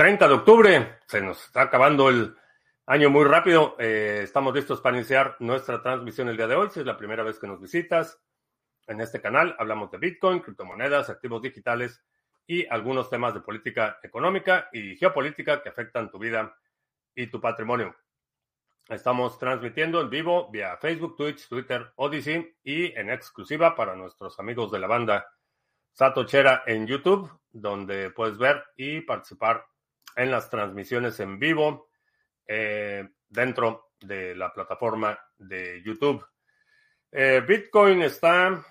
30 de octubre, se nos está acabando el año muy rápido. Eh, estamos listos para iniciar nuestra transmisión el día de hoy. Si es la primera vez que nos visitas en este canal, hablamos de Bitcoin, criptomonedas, activos digitales y algunos temas de política económica y geopolítica que afectan tu vida y tu patrimonio. Estamos transmitiendo en vivo vía Facebook, Twitch, Twitter, Odyssey y en exclusiva para nuestros amigos de la banda Satochera en YouTube, donde puedes ver y participar en las transmisiones en vivo eh, dentro de la plataforma de YouTube. Eh, Bitcoin está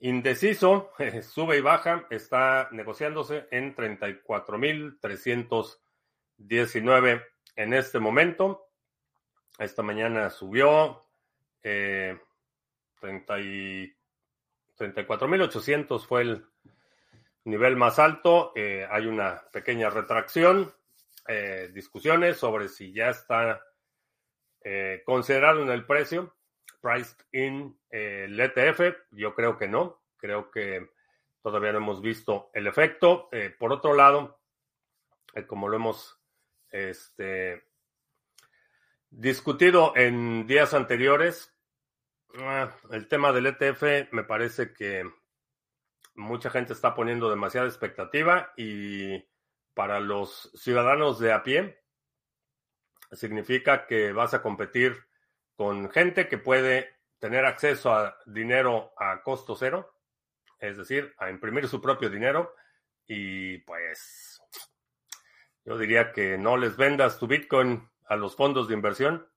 indeciso, sube y baja, está negociándose en 34.319 en este momento. Esta mañana subió eh, 34.800 fue el nivel más alto. Eh, hay una pequeña retracción, eh, discusiones sobre si ya está eh, considerado en el precio, priced in el ETF. Yo creo que no, creo que todavía no hemos visto el efecto. por otro lado, como lo hemos este, discutido en días anteriores, ah, el tema del ETF me parece que mucha gente está poniendo demasiada expectativa y para los ciudadanos de a pie significa que vas a competir con gente que puede tener acceso a dinero a costo cero, es decir, a imprimir su propio dinero y pues yo diría que no les vendas tu Bitcoin a los fondos de inversión.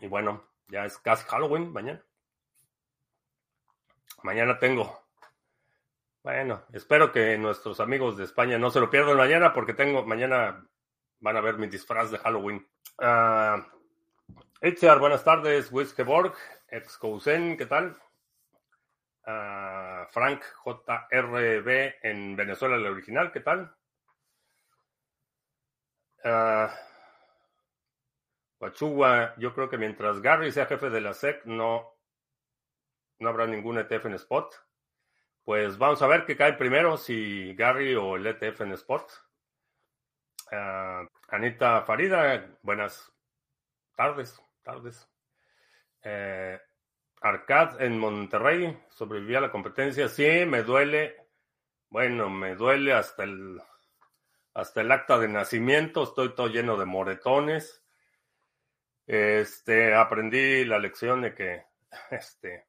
Y bueno, ya es casi Halloween mañana. Mañana tengo. Bueno, espero que nuestros amigos de España no se lo pierdan mañana porque tengo, mañana van a ver mi disfraz de Halloween. Uh, buenas tardes. Wiskeborg, Excousen, ¿qué tal? Frank JRB en Venezuela, el original, ¿qué tal? Uh, yo creo que mientras Gary sea jefe de la SEC, no, no habrá ningún ETF en spot. Pues vamos a ver qué cae primero, si Gary o el ETF en spot. Anita Farida, buenas tardes, tardes. Eh, Arcad en Monterrey sobrevivía a la competencia. Sí, me duele. Bueno, me duele hasta el hasta el acta de nacimiento. Estoy todo lleno de moretones. Este, aprendí la lección de que este,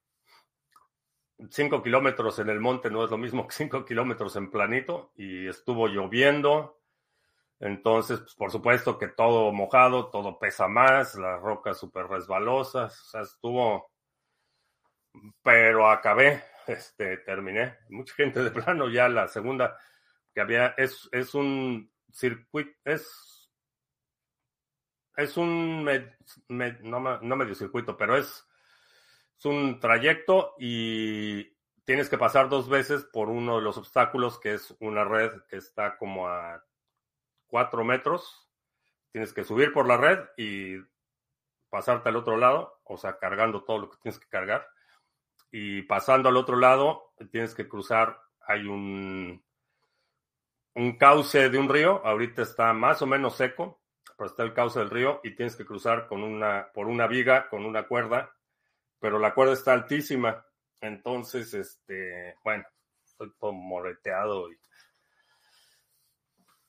cinco kilómetros en el monte no es lo mismo que cinco kilómetros en planito y estuvo lloviendo. Entonces, pues, por supuesto que todo mojado, todo pesa más, las rocas súper resbalosas, o sea, estuvo pero acabé, este, terminé. Mucha gente de plano ya la segunda que había, es, es un circuito, es, es un, no, no medio circuito, pero es, es un trayecto y tienes que pasar dos veces por uno de los obstáculos, que es una red que está como a cuatro metros. Tienes que subir por la red y pasarte al otro lado, o sea, cargando todo lo que tienes que cargar y pasando al otro lado tienes que cruzar, hay un, un cauce de un río, ahorita está más o menos seco, pero está el cauce del río y tienes que cruzar con una, por una viga, con una cuerda, pero la cuerda está altísima, entonces, este, bueno, estoy todo moreteado y...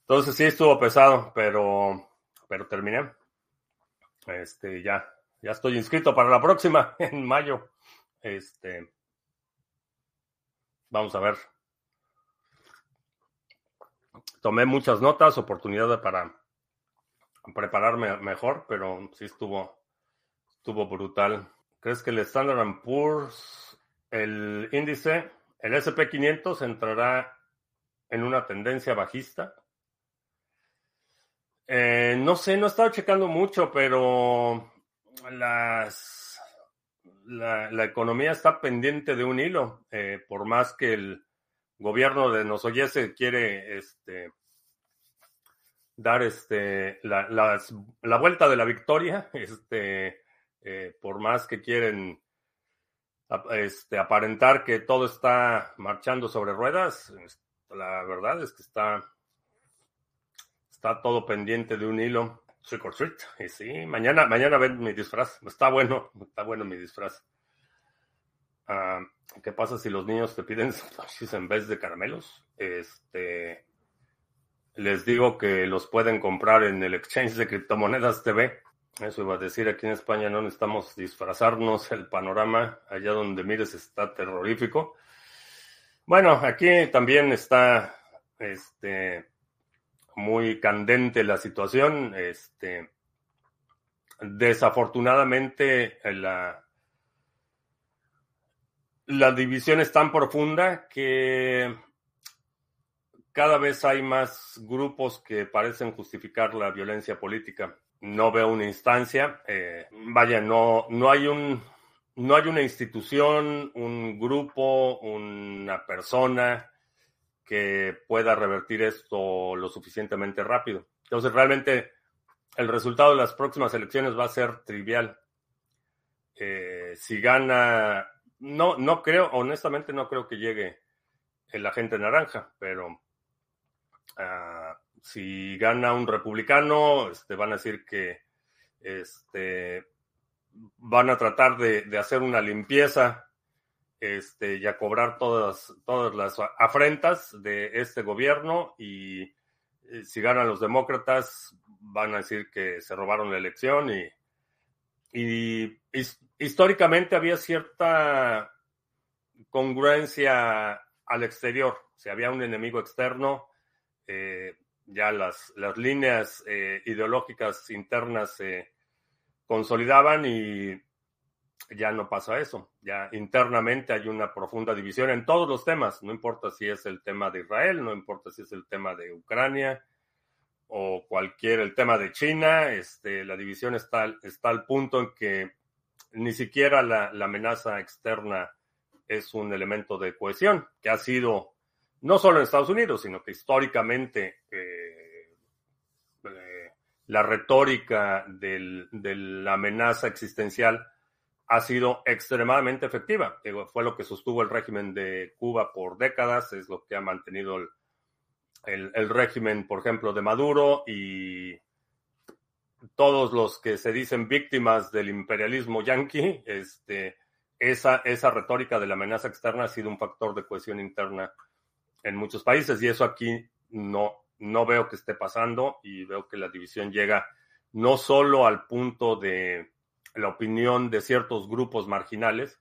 Entonces sí estuvo pesado, pero, pero terminé. Este, ya, ya estoy inscrito para la próxima, en mayo. Este, vamos a ver. Tomé muchas notas, oportunidades para prepararme mejor, pero sí estuvo, estuvo brutal. ¿Crees que el Standard Poor's, el índice, el SP500 entrará en una tendencia bajista? Eh, no sé, no he estado checando mucho, pero las la, economía está pendiente de un hilo, eh, por más que el gobierno de Nosoyese quiere este, dar este, la, la, vuelta de la victoria, este, eh, por más que quieren este, aparentar que todo está marchando sobre ruedas, la verdad es que está, está todo pendiente de un hilo. Trick or treat. Y sí, mañana, mañana ven mi disfraz. Está bueno, está bueno mi disfraz. Ah, ¿Qué pasa si los niños te piden en vez de caramelos? Este, les digo que los pueden comprar en el exchange de criptomonedas TV. Eso iba a decir, aquí en España no necesitamos disfrazarnos, el panorama allá donde mires está terrorífico. Bueno, aquí también está este, muy candente la situación. Este, desafortunadamente, la, la división es tan profunda que cada vez hay más grupos que parecen justificar la violencia política. No veo una instancia, eh, vaya, no, no hay un, no hay una institución, un grupo, una persona que pueda revertir esto lo suficientemente rápido. Entonces, realmente el resultado de las próximas elecciones va a ser trivial. Eh, si gana, no, no creo, honestamente no creo que llegue el agente naranja, pero uh, si gana un republicano, este, van a decir que este, van a tratar de, de hacer una limpieza este, y a cobrar todas, todas las afrentas de este gobierno y eh, si ganan los demócratas van a decir que se robaron la elección y, y, históricamente había cierta congruencia al exterior. Si había un enemigo externo, eh, ya las, las líneas eh, ideológicas internas se consolidaban y ya no pasa eso. Ya internamente hay una profunda división en todos los temas. No importa si es el tema de Israel, no importa si es el tema de Ucrania o cualquier, el tema de China. Este, la división está, está al punto en que ni siquiera la, amenaza externa es un elemento de cohesión, que ha sido no solo en Estados Unidos, sino que históricamente eh, eh, la retórica de la amenaza existencial ha sido extremadamente efectiva. Fue lo que sostuvo el régimen de Cuba por décadas, es lo que ha mantenido el, régimen, por ejemplo, de Maduro y todos los que se dicen víctimas del imperialismo yanqui, este, esa retórica de la amenaza externa ha sido un factor de cohesión interna en muchos países y eso aquí no, no veo que esté pasando y veo que la división llega no solo al punto de la opinión de ciertos grupos marginales,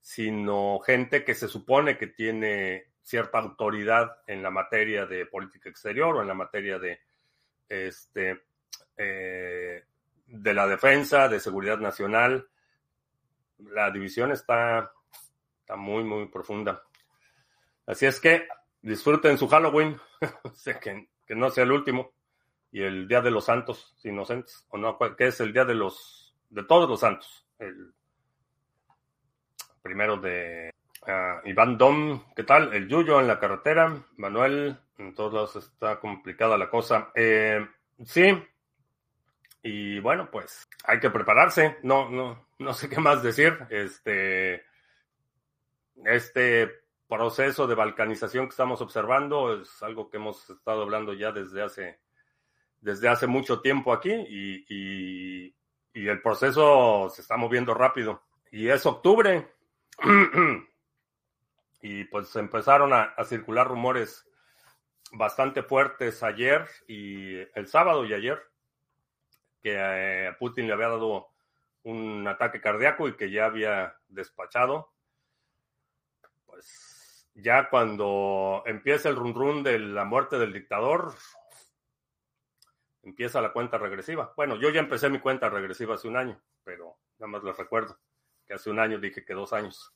sino gente que se supone que tiene cierta autoridad en la materia de política exterior o en la materia de, este, eh, de la defensa, de seguridad nacional. La división está, está muy, muy profunda. Así es que disfruten su Halloween, que, que no sea el último, y el Día de los Santos Inocentes, o no, que es el Día de los de todos los santos. El primero de uh, Iván Dom, ¿qué tal? El Yuyo en la carretera. Manuel, en todos lados está complicada la cosa. Eh, sí. Y bueno, pues hay que prepararse. No, no, no sé qué más decir. Este, este proceso de balcanización que estamos observando es algo que hemos estado hablando ya desde hace, desde hace mucho tiempo aquí y y el proceso se está moviendo rápido. Y es octubre. y pues empezaron a, circular rumores bastante fuertes ayer y el sábado y ayer que eh, Putin le había dado un ataque cardíaco y que ya había despachado. Pues ya cuando empieza el run run de la muerte del dictador, empieza la cuenta regresiva. Bueno, yo ya empecé mi cuenta regresiva hace un año, pero nada más les recuerdo que hace un año dije que dos años.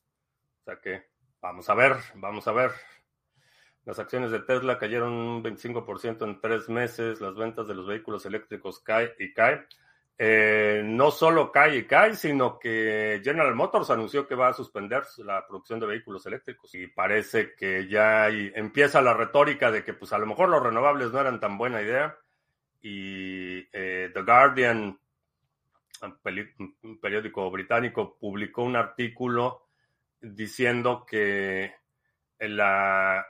O sea que vamos a ver, vamos a ver. Las acciones de Tesla cayeron un 25% en tres meses, las ventas de los vehículos eléctricos caen y caen. Eh, no solo cae y cae, sino que General Motors anunció que va a suspender la producción de vehículos eléctricos y parece que ya empieza la retórica de que pues a lo mejor los renovables no eran tan buena idea y eh, The Guardian, un periódico británico, publicó un artículo diciendo que la,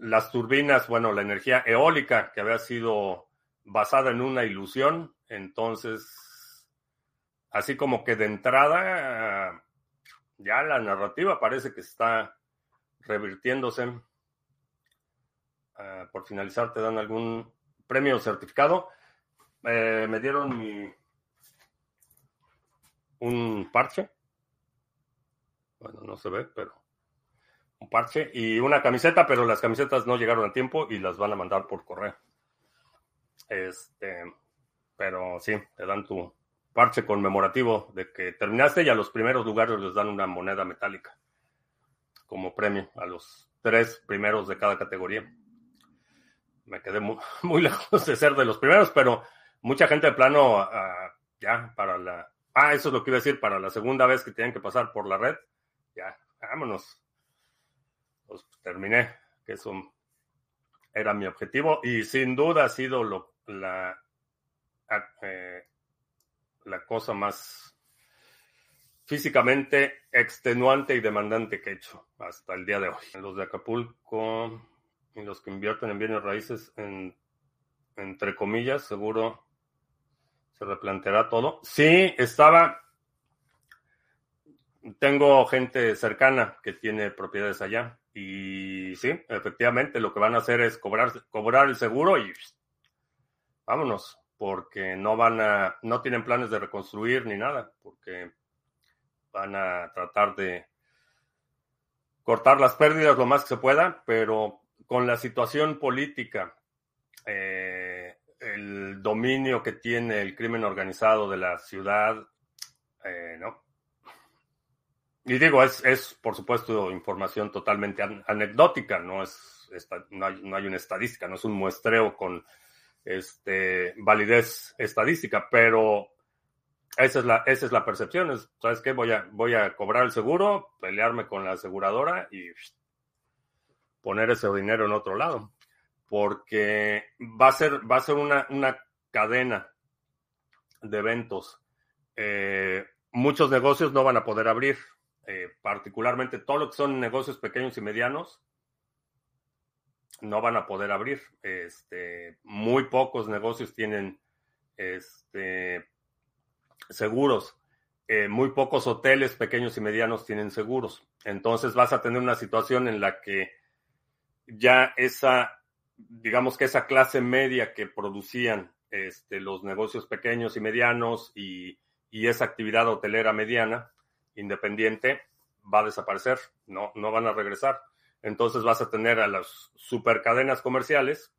las turbinas, bueno, la energía eólica que había sido basada en una ilusión, entonces, así como que de entrada, ya la narrativa parece que está revirtiéndose. Uh, por finalizar, te dan algún premio o certificado. Eh, me dieron un parche. Bueno, no se ve, pero un parche y una camiseta, pero las camisetas no llegaron a tiempo y las van a mandar por correo. Este, pero sí, te dan tu parche conmemorativo de que terminaste y a los primeros lugares les dan una moneda metálica como premio a los tres primeros de cada categoría. Me quedé muy, lejos de ser de los primeros, pero mucha gente de plano uh, ya para la... Ah, eso es lo que iba a decir, para la segunda vez que tienen que pasar por la red, ya, vámonos. Pues terminé, que eso era mi objetivo y sin duda ha sido lo, la, eh, la cosa más físicamente extenuante y demandante que he hecho hasta el día de hoy. Los de Acapulco y los que invierten en bienes raíces, en, entre comillas, seguro se replanteará todo. Sí, estaba. Tengo gente cercana que tiene propiedades allá. Y sí, efectivamente, lo que van a hacer es cobrar, cobrar el seguro y vámonos, porque no van a, no tienen planes de reconstruir ni nada, porque van a tratar de cortar las pérdidas lo más que se pueda, pero con la situación política, eh, el dominio que tiene el crimen organizado de la ciudad, eh, ¿no? Y digo, es, es por supuesto información totalmente anecdótica, no es no hay, no hay una estadística, no es un muestreo con este, validez estadística, pero esa es la, esa es la percepción. ¿Sabes qué? Voy a, voy a cobrar el seguro, pelearme con la aseguradora y poner ese dinero en otro lado. Porque va a ser, va a ser una, una cadena de eventos. Eh, muchos negocios no van a poder abrir, eh, particularmente todo lo que son negocios pequeños y medianos no van a poder abrir. Este, muy pocos negocios tienen este, seguros. Eh, muy pocos hoteles pequeños y medianos tienen seguros. Entonces vas a tener una situación en la que ya esa, digamos que esa clase media que producían este, los negocios pequeños y medianos y, y, esa actividad hotelera mediana, independiente, va a desaparecer, no, no van a regresar. Entonces vas a tener a las supercadenas comerciales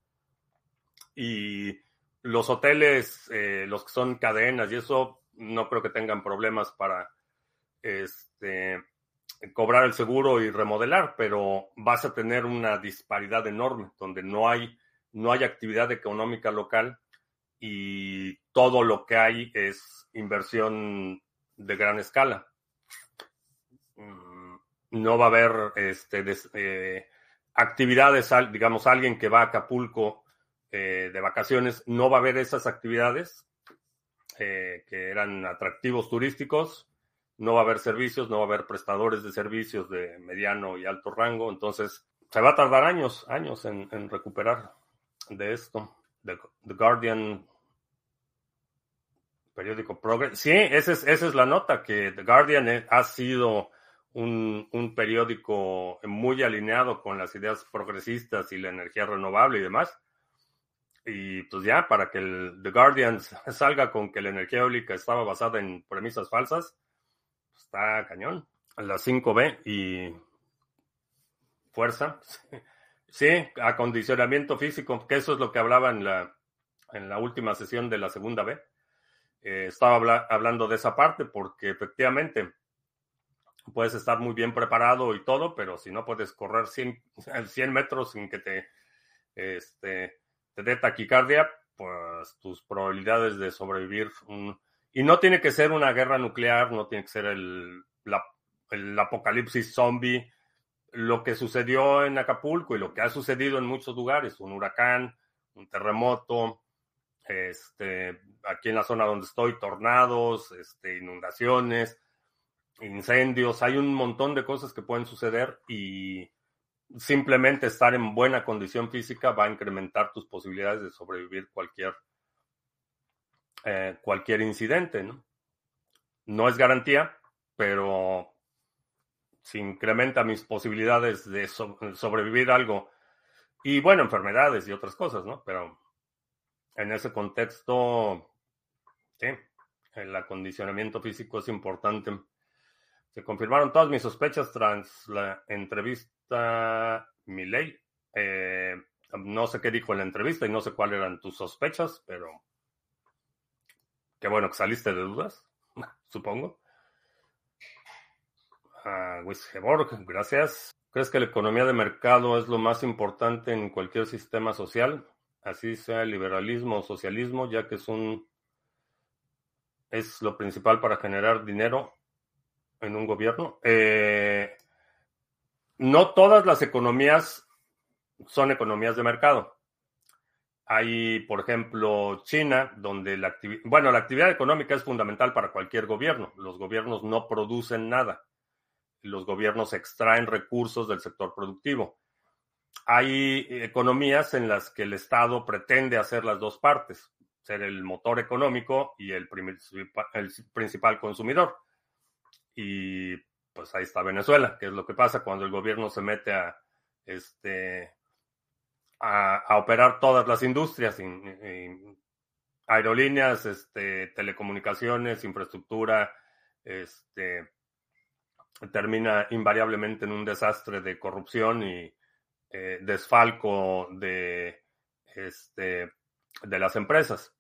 y los hoteles, eh, los que son cadenas y eso, no creo que tengan problemas para este, cobrar el seguro y remodelar, pero vas a tener una disparidad enorme donde no hay, no hay actividad económica local y todo lo que hay es inversión de gran escala. No va a haber este, eh, actividades, digamos, alguien que va a Acapulco eh, de vacaciones, no va a haber esas actividades eh, que eran atractivos turísticos, no va a haber servicios, no va a haber prestadores de servicios de mediano y alto rango, entonces se va a tardar años, años en, recuperar de esto. The, Guardian, periódico Progress. Sí, esa es, esa es la nota, que The Guardian ha sido un, un, periódico muy alineado con las ideas progresistas y la energía renovable y demás. Y pues ya, para que el The Guardian salga con que la energía eólica estaba basada en premisas falsas, pues está cañón. La 5B y fuerza. Sí, acondicionamiento físico, que eso es lo que hablaba en la, en la última sesión de la segunda B. Eh, estaba hablando de esa parte porque efectivamente puedes estar muy bien preparado y todo, pero si no puedes correr 100, 100 metros sin que te, este, te dé taquicardia, pues tus probabilidades de sobrevivir Y no tiene que ser una guerra nuclear, no tiene que ser el, el apocalipsis zombie, lo que sucedió en Acapulco y lo que ha sucedido en muchos lugares, un huracán, un terremoto, este, aquí en la zona donde estoy, tornados, este, inundaciones, incendios, hay un montón de cosas que pueden suceder y simplemente estar en buena condición física va a incrementar tus posibilidades de sobrevivir cualquier, eh, cualquier incidente. ¿no? no es garantía, pero si incrementa mis posibilidades de sobrevivir algo y bueno, enfermedades y otras cosas, ¿no? Pero en ese contexto, sí, el acondicionamiento físico es importante. Se confirmaron todas mis sospechas tras la entrevista Miley. Eh, no sé qué dijo en la entrevista y no sé cuáles eran tus sospechas, pero qué bueno que saliste de dudas, supongo. Uh, gracias. ¿Crees que la economía de mercado es lo más importante en cualquier sistema social? Así sea el liberalismo o socialismo, ya que es un es lo principal para generar dinero en un gobierno. Eh, no todas las economías son economías de mercado. Hay, por ejemplo, China, donde la actividad, bueno, la actividad económica es fundamental para cualquier gobierno. Los gobiernos no producen nada. Los gobiernos extraen recursos del sector productivo. Hay economías en las que el Estado pretende hacer las dos partes ser el motor económico y el, el principal consumidor. Y pues ahí está Venezuela, que es lo que pasa cuando el gobierno se mete a, este, a, operar todas las industrias, aerolíneas, este, telecomunicaciones, infraestructura, este, termina invariablemente en un desastre de corrupción y eh, desfalco de, este, de las empresas.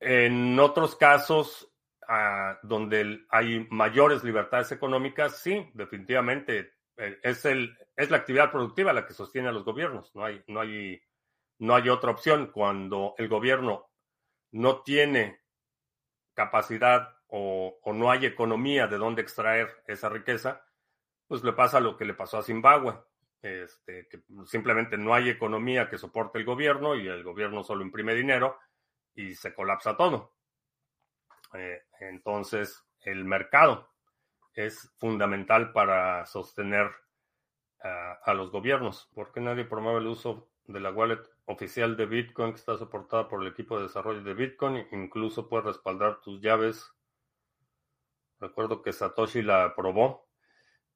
En otros casos, ah, donde hay mayores libertades económicas, sí, definitivamente eh, es, el, es la actividad productiva la que sostiene a los gobiernos. No hay, no hay, no hay otra opción. Cuando el gobierno no tiene capacidad o, o, no hay economía de dónde extraer esa riqueza, pues le pasa lo que le pasó a Zimbabue. Este, que simplemente no hay economía que soporte el gobierno y el gobierno solo imprime dinero y se colapsa todo. Eh, entonces, el mercado es fundamental para sostener a los gobiernos. ¿Por qué nadie promueve el uso de la wallet oficial de Bitcoin que está soportada por el equipo de desarrollo de Bitcoin? Incluso puede respaldar tus llaves. Recuerdo que Satoshi la aprobó.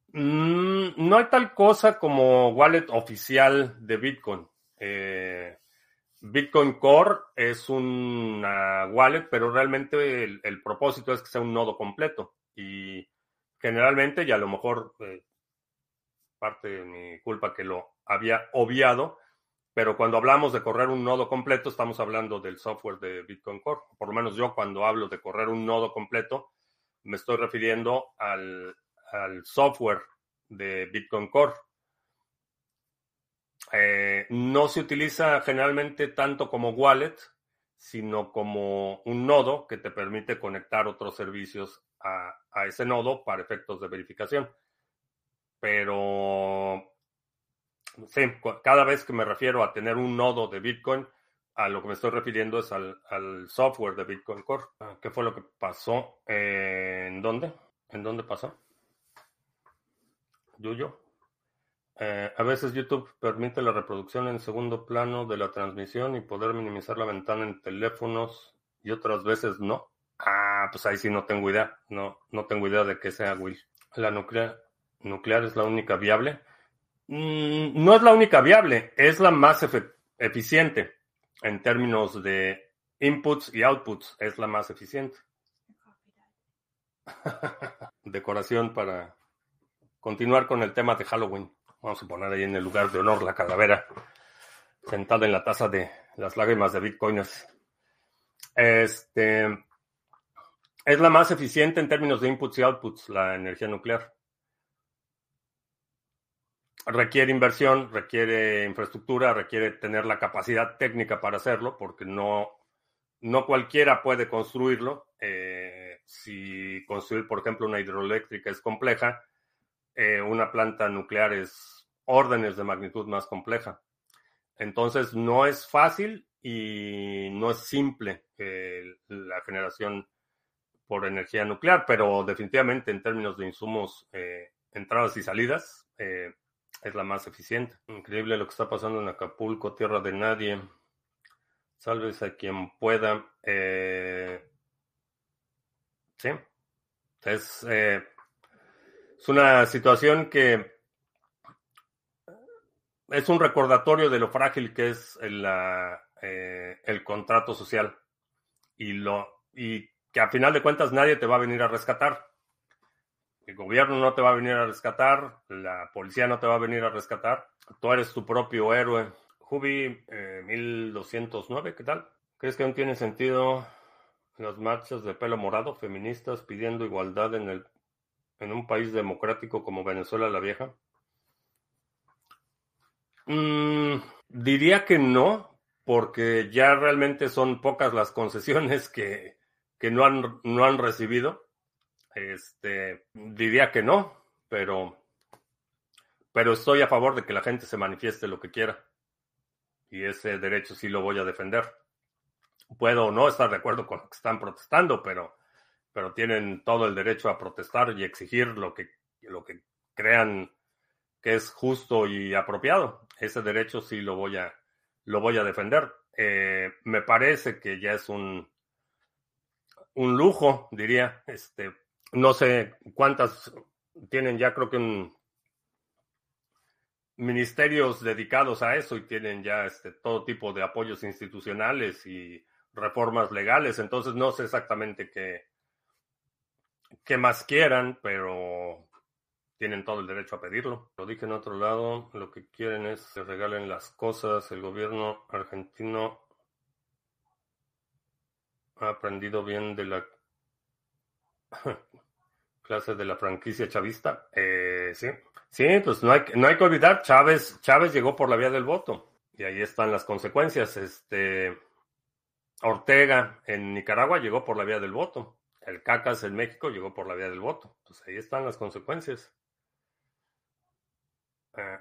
Mm, no hay tal cosa como wallet oficial de Bitcoin. Eh, Bitcoin Core es una wallet, pero realmente el, propósito es que sea un nodo completo. Y generalmente, y a lo mejor eh, parte de mi culpa que lo había obviado, pero cuando hablamos de correr un nodo completo, estamos hablando del software de Bitcoin Core. Por lo menos yo cuando hablo de correr un nodo completo, me estoy refiriendo al, al software de Bitcoin Core. Eh, no se utiliza generalmente tanto como wallet, sino como un nodo que te permite conectar otros servicios a, ese nodo para efectos de verificación. Pero sí, cada vez que me refiero a tener un nodo de Bitcoin, a lo que me estoy refiriendo es al, software de Bitcoin Core. Ah, ¿Qué fue lo que pasó? ¿En dónde? ¿En dónde pasó? Yuyo. Eh, a veces YouTube permite la reproducción en segundo plano de la transmisión y poder minimizar la ventana en teléfonos y otras veces no. Ah, pues ahí sí no tengo idea. No, no tengo idea de qué sea Will. ¿La nuclear, nuclear es la única viable? Mm, no es la única viable, es la más eficiente en términos de inputs y outputs. Es la más eficiente. Decoración para continuar con el tema de Halloween. Vamos a poner ahí en el lugar de honor la calavera sentada en la taza de las lágrimas de bitcoins. Este es la más eficiente en términos de inputs y outputs, la energía nuclear. Requiere inversión, requiere infraestructura, requiere tener la capacidad técnica para hacerlo, porque no, no cualquiera puede construirlo. Eh, si construir, por ejemplo, una hidroeléctrica es compleja, eh, una planta nuclear es órdenes de magnitud más compleja. Entonces, no es fácil y no es simple eh, la generación por energía nuclear, pero definitivamente en términos de insumos eh, entradas y salidas, eh, es la más eficiente. Increíble lo que está pasando en Acapulco, tierra de nadie. Salves a quien pueda. Sí. Es, es una situación que es un recordatorio de lo frágil que es el, el contrato social y, lo, y que a final de cuentas nadie te va a venir a rescatar. El gobierno no te va a venir a rescatar, la policía no te va a venir a rescatar, tú eres tu propio héroe. Jubi 1209, eh, ¿qué tal? ¿Crees que aún tiene sentido las marchas de pelo morado feministas pidiendo igualdad en, el, en un país democrático como Venezuela la Vieja? Mm, diría que no, porque ya realmente son pocas las concesiones que, que no, han, no han recibido. Este, diría que no, pero, pero estoy a favor de que la gente se manifieste lo que quiera. Y ese derecho sí lo voy a defender. Puedo no estar de acuerdo con lo que están protestando, pero, pero tienen todo el derecho a protestar y exigir lo que, lo que crean que es justo y apropiado. Ese derecho sí lo voy a, lo voy a defender. Eh, me parece que ya es un, un lujo, diría, este, no sé cuántas tienen ya, creo que en ministerios dedicados a eso y tienen ya este, todo tipo de apoyos institucionales y reformas legales. Entonces no sé exactamente qué, qué más quieran, pero tienen todo el derecho a pedirlo. Lo dije en otro lado, lo que quieren es que regalen las cosas. El gobierno argentino ha aprendido bien de la clase de la franquicia chavista. Eh, sí, sí, pues no hay, no hay que olvidar, Chávez, Chávez llegó por la vía del voto. Y ahí están las consecuencias. Este Ortega en Nicaragua llegó por la vía del voto. El Cacas en México llegó por la vía del voto. Pues ahí están las consecuencias.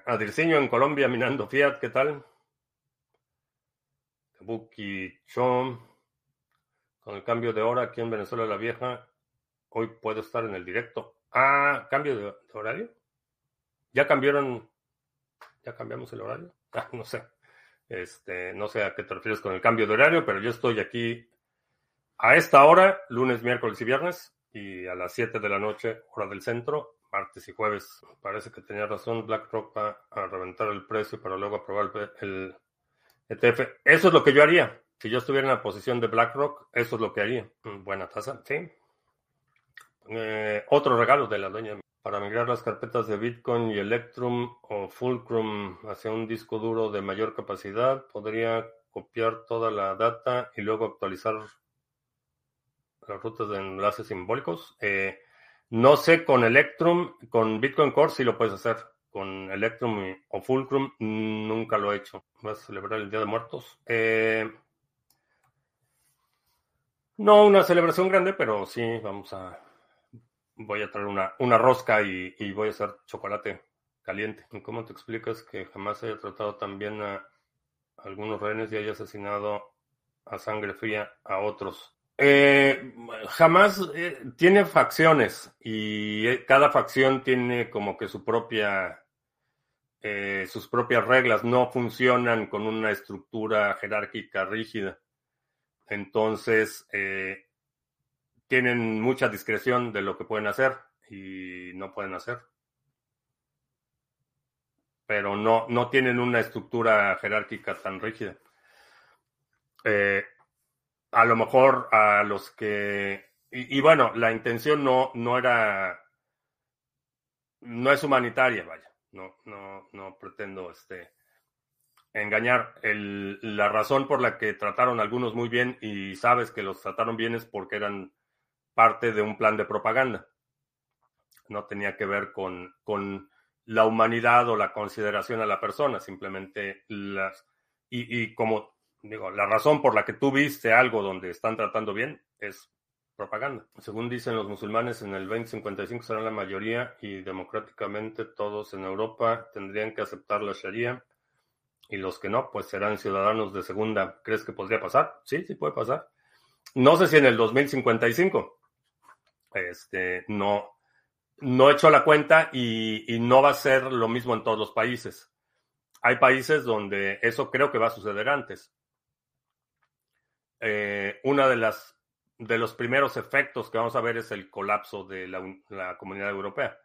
Adirciño en Colombia minando Fiat, ¿qué tal? Kabuki Chom. Con el cambio de hora aquí en Venezuela la Vieja, hoy puedo estar en el directo. Ah, cambio de, horario. Ya cambiaron, ya cambiamos el horario. Ah, no sé. Este, no sé a qué te refieres con el cambio de horario, pero yo estoy aquí a esta hora, lunes, miércoles y viernes, y a las 7 de la noche, hora del centro, martes y jueves. Parece que tenía razón, BlackRock va a reventar el precio para luego aprobar el ETF. Eso es lo que yo haría. Si yo estuviera en la posición de BlackRock, eso es lo que haría. Buena tasa, sí. Eh, otro regalo de la dueña. Para migrar las carpetas de Bitcoin y Electrum o Fulcrum hacia un disco duro de mayor capacidad, podría copiar toda la data y luego actualizar las rutas de enlaces simbólicos. Eh, no sé con Electrum, con Bitcoin Core si lo puedes hacer. Con Electrum o Fulcrum nunca lo he hecho. ¿Vas a celebrar el Día de Muertos? Eh, no una celebración grande, pero sí vamos a voy a traer una, una rosca y, voy a hacer chocolate caliente. ¿Cómo te explicas que jamás haya tratado tan bien a algunos rehenes y haya asesinado a sangre fría a otros? Eh, jamás eh, tiene facciones y eh, cada facción tiene como que su propia sus propias reglas no funcionan con una estructura jerárquica rígida entonces tienen mucha discreción de lo que pueden hacer y no pueden hacer. Pero no, no tienen una estructura jerárquica tan rígida. Eh, a lo mejor a los que. Y, bueno, la intención no, no era. No es humanitaria, vaya. No, no, no pretendo este, engañar. El, la razón por la que trataron a algunos muy bien y sabes que los trataron bien es porque eran parte de un plan de propaganda. No tenía que ver con, con la humanidad o la consideración a la persona, simplemente las... Y, y, como digo, la razón por la que tú viste algo donde están tratando bien es propaganda. Según dicen los musulmanes, en el 2055 serán la mayoría y democráticamente todos en Europa tendrían que aceptar la Sharia y los que no, pues serán ciudadanos de segunda. ¿Crees que podría pasar? Sí, sí puede pasar. No sé si en el 2055, este, no, no he hecho la cuenta y, no va a ser lo mismo en todos los países. Hay países donde eso creo que va a suceder antes. Eh, una de de los primeros efectos que vamos a ver es el colapso de la, comunidad europea.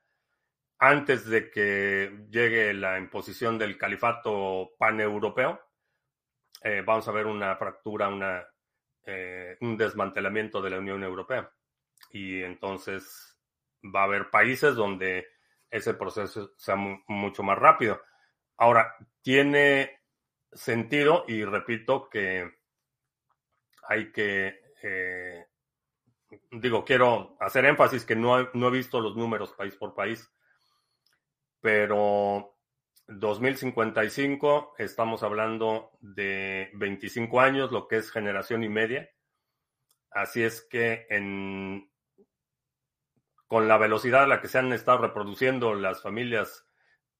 Antes de que llegue la imposición del califato paneuropeo, eh, vamos a ver una fractura, una, eh, un desmantelamiento de la Unión Europea. Y entonces va a haber países donde ese proceso sea mucho más rápido. Ahora, tiene sentido, y repito que hay que, eh, digo, quiero hacer énfasis que no he, no he visto los números país por país, pero 2055 estamos hablando de 25 años, lo que es generación y media. Así es que en, con la velocidad a la que se han estado reproduciendo las familias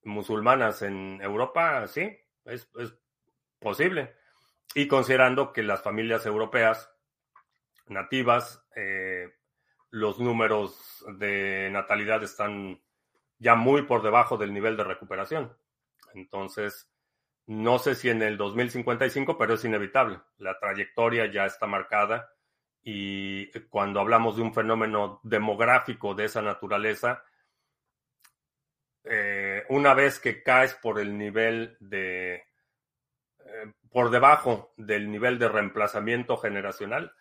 musulmanas en Europa, sí, es, posible. Y considerando que las familias europeas nativas, eh, los números de natalidad están ya muy por debajo del nivel de recuperación. Entonces, no sé si en el 2055, pero es inevitable. La trayectoria ya está marcada y cuando hablamos de un fenómeno demográfico de esa naturaleza, eh, una vez que caes por el nivel de, eh, por debajo del nivel de reemplazamiento generacional,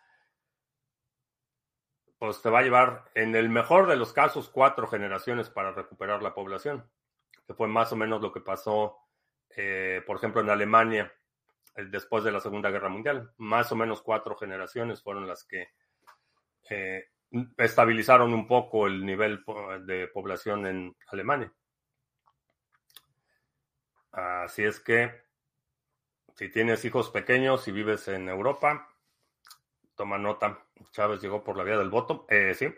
pues te va a llevar, en el mejor de los casos, cuatro generaciones para recuperar la población, que fue más o menos lo que pasó, eh, por ejemplo, en Alemania después de la Segunda Guerra Mundial. Más o menos cuatro generaciones fueron las que eh, estabilizaron un poco el nivel de población en Alemania. Así es que si tienes hijos pequeños y vives en Europa, toma nota. Chávez llegó por la vía del voto. Eh, sí,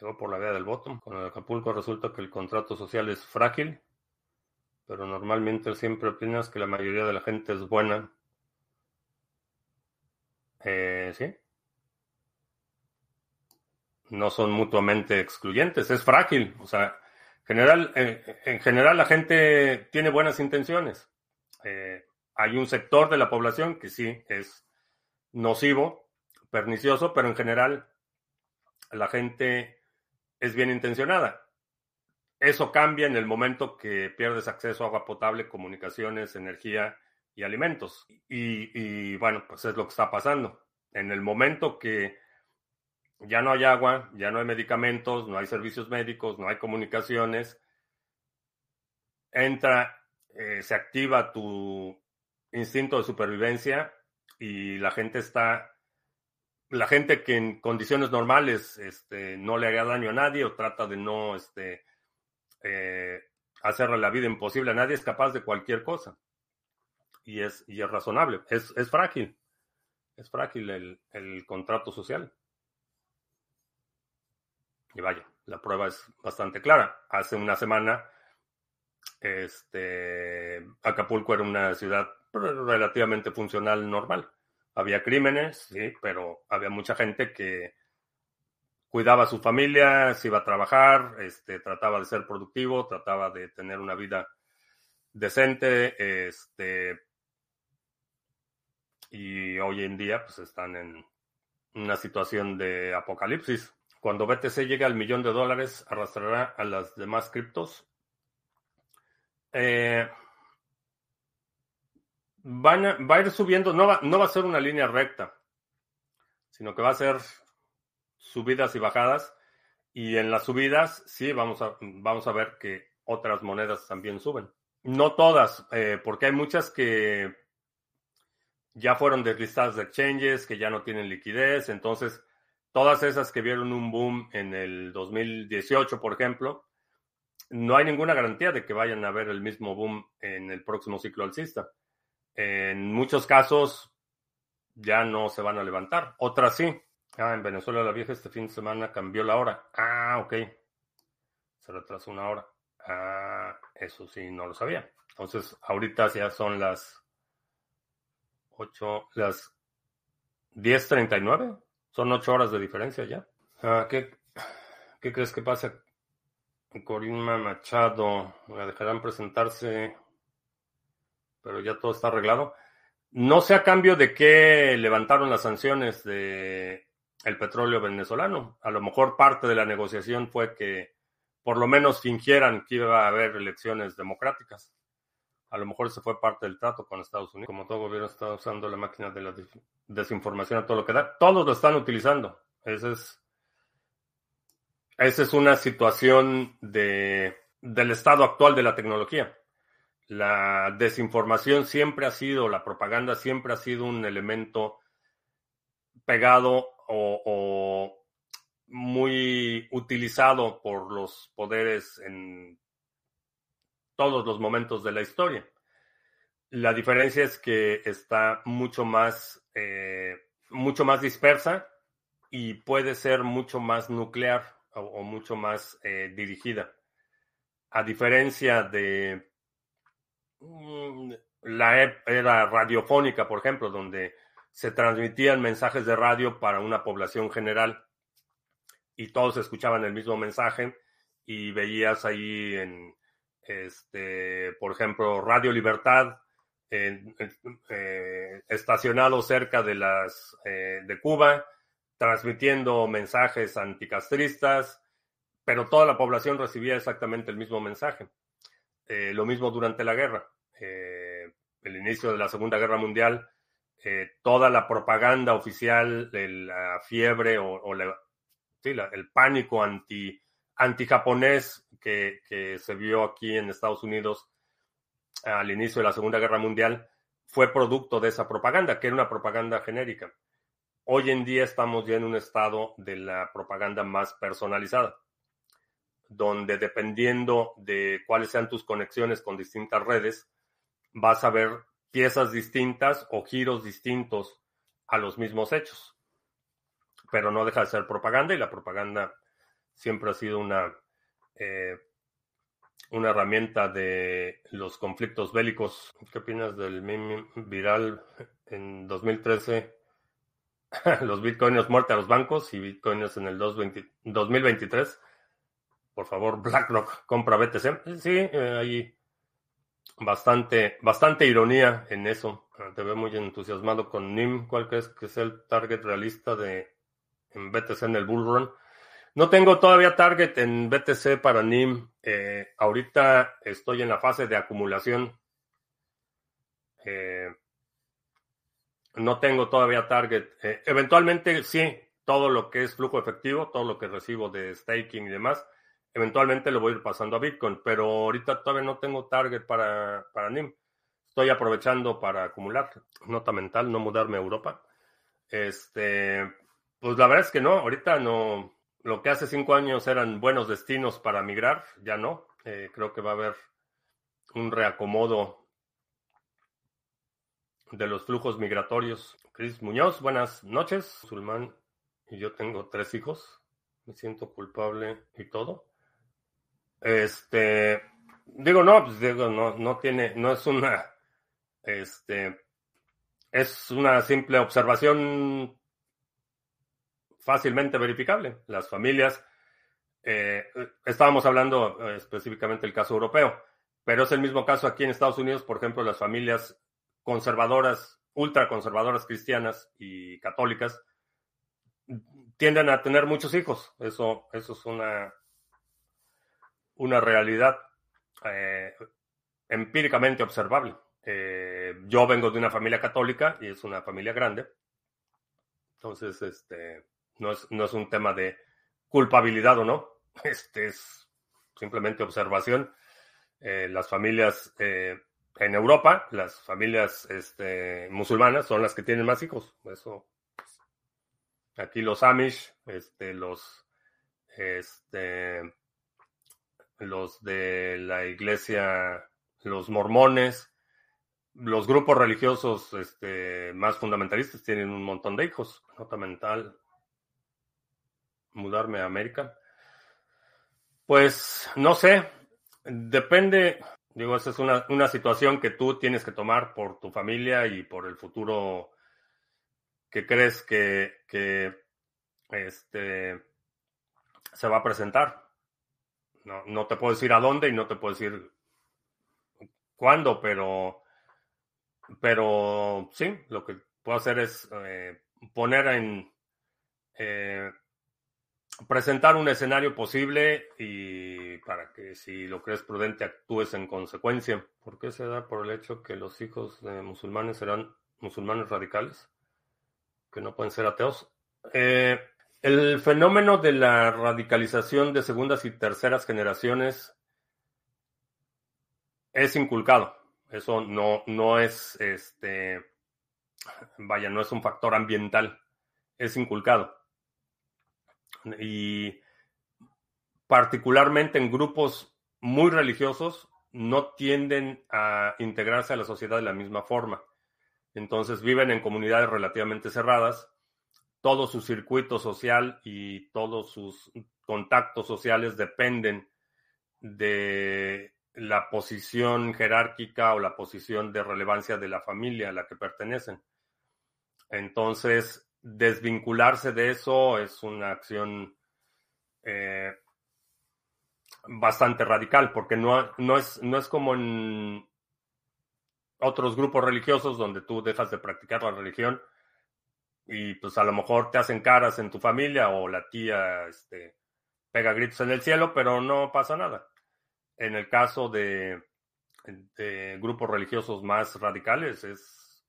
llegó por la vía del voto. Con el Acapulco resulta que el contrato social es frágil, pero normalmente siempre opinas que la mayoría de la gente es buena. Eh, sí. No son mutuamente excluyentes, es frágil. O sea, general, eh, en general la gente tiene buenas intenciones. Eh, hay un sector de la población que sí es nocivo, pernicioso, pero en general la gente es bien intencionada. Eso cambia en el momento que pierdes acceso a agua potable, comunicaciones, energía y alimentos. Y, bueno, pues es lo que está pasando. En el momento que ya no hay agua, ya no hay medicamentos, no hay servicios médicos, no hay comunicaciones, entra, eh, se activa tu instinto de supervivencia y la gente está, la gente que en condiciones normales este, no le haga daño a nadie o trata de no este, eh, hacerle la vida imposible a nadie, es capaz de cualquier cosa y es, y es razonable. Es, es frágil. Es frágil el, el contrato social. Y vaya, la prueba es bastante clara. Hace una semana, este, Acapulco era una ciudad relativamente funcional normal. Había crímenes, sí, pero había mucha gente que cuidaba a su familia, se iba a trabajar, este, trataba de ser productivo, trataba de tener una vida decente, este, y hoy en día pues están en una situación de apocalipsis. Cuando BTC llegue al millón de dólares, arrastrará a las demás criptos. Eh, van va a ir subiendo, no va, no va a ser una línea recta, sino que va a ser subidas y bajadas. Y en las subidas, sí, vamos a, vamos a ver que otras monedas también suben. No todas, eh, porque hay muchas que ya fueron deslistadas de exchanges, que ya no tienen liquidez. Entonces, todas esas que vieron un boom en el 2018, por ejemplo, no hay ninguna garantía de que vayan a ver el mismo boom en el próximo ciclo alcista. En muchos casos ya no se van a levantar. Otras sí. Ah, en Venezuela la vieja este fin de semana cambió la hora. Ah, ok. Se retrasó una hora. Ah, eso sí, no lo sabía. Entonces, ahorita ya son las 8, las 10.39. Son 8 horas de diferencia ya. Ah, ¿qué, ¿Qué crees que pasa Corina Machado, la dejarán presentarse, pero ya todo está arreglado. No sé a cambio de qué levantaron las sanciones de el petróleo venezolano. A lo mejor parte de la negociación fue que por lo menos fingieran que iba a haber elecciones democráticas. A lo mejor ese fue parte del trato con Estados Unidos. Como todo gobierno está usando la máquina de la desinformación a todo lo que da. Todos lo están utilizando. Esa es una situación de, del estado actual de la tecnología. La desinformación siempre ha sido, la propaganda siempre ha sido un elemento pegado o, muy utilizado por los poderes en todos los momentos de la historia. La diferencia es que está mucho más, eh, mucho más dispersa y puede ser mucho más nuclear o, mucho más eh, dirigida. A diferencia de la era radiofónica, por ejemplo, donde se transmitían mensajes de radio para una población general y todos escuchaban el mismo mensaje y veías ahí en, este, por ejemplo, Radio Libertad, eh, estacionado cerca de las eh, de Cuba, transmitiendo mensajes anticastristas, pero toda la población recibía exactamente el mismo mensaje. Eh, lo mismo durante la guerra. el inicio de la Segunda Guerra Mundial, toda la propaganda oficial de la fiebre o, el pánico anti, anti-japonés que, se vio aquí en Estados Unidos al inicio de la Segunda Guerra Mundial fue producto de esa propaganda, que era una propaganda genérica. Hoy en día estamos ya en un estado de la propaganda más personalizada, donde dependiendo de cuáles sean tus conexiones con distintas redes, vas a ver piezas distintas o giros distintos a los mismos hechos. Pero no deja de ser propaganda y la propaganda siempre ha sido una eh, una herramienta de los conflictos bélicos. ¿Qué opinas del meme viral en 2013? los bitcoins muerte a los bancos y bitcoins en el 2023. Por favor, BlackRock compra BTC. Sí, eh, hay bastante, bastante ironía en eso. Te veo muy entusiasmado con NIM. ¿Cuál crees que es el target realista de en BTC en el bull run? No tengo todavía target en BTC para NIM. Eh, ahorita estoy en la fase de acumulación. Eh, no tengo todavía target. Eventualmente sí, todo lo que es flujo efectivo, todo lo que recibo de staking y demás, eventualmente lo voy a ir pasando a Bitcoin, pero ahorita todavía no tengo target para, para NIM. Estoy aprovechando para acumular. Nota mental, no mudarme a Europa. Este, pues la verdad es que no, ahorita no, lo que hace cinco años eran buenos destinos para migrar, ya no. Eh, creo que va a haber un reacomodo de los flujos migratorios. Cris Muñoz, buenas noches. Musulmán y yo tengo tres hijos. Me siento culpable y todo. Este, digo, no, pues digo, no, no tiene, no es una, este, es una simple observación fácilmente verificable. Las familias, eh, estábamos hablando eh, específicamente del caso europeo, pero es el mismo caso aquí en Estados Unidos, por ejemplo, las familias conservadoras, ultraconservadoras cristianas y católicas, tienden a tener muchos hijos. Eso, eso es una, una realidad eh, empíricamente observable. yo vengo de una familia católica y es una familia grande. Entonces, este, no es, no es un tema de culpabilidad o no. Este es simplemente observación. Eh, las familias eh, en Europa, las familias este, musulmanas son las que tienen más hijos. Eso. Aquí los Amish, este, los, este, los de la iglesia, los mormones, los grupos religiosos este, más fundamentalistas tienen un montón de hijos. Nota mental, mudarme a América? Pues no sé, depende, digo, esa es una, una, situación que tú tienes que tomar por tu familia y por el futuro que crees que, que este, se va a presentar. No, no te puedo decir a dónde y no te puedo decir cuándo, pero, pero sí, lo que puedo hacer es eh, poner en, eh, presentar un escenario posible y para que si lo crees prudente actúes en consecuencia. ¿Por qué se da por el hecho que los hijos de musulmanes serán musulmanes radicales? Que no pueden ser ateos. Eh, el fenómeno de la radicalización de segundas y terceras generaciones es inculcado. Eso no, no es este vaya, no es un factor ambiental, es inculcado. Y particularmente en grupos muy religiosos no tienden a integrarse a la sociedad de la misma forma. Entonces viven en comunidades relativamente cerradas, todo su circuito social y todos sus contactos sociales dependen de la posición jerárquica o la posición de relevancia de la familia a la que pertenecen. Entonces, desvincularse de eso es una acción eh, bastante radical, porque no, no, es, no es como en otros grupos religiosos donde tú dejas de practicar la religión y pues a lo mejor te hacen caras en tu familia o la tía este, pega gritos en el cielo, pero no pasa nada. En el caso de, grupos religiosos más radicales es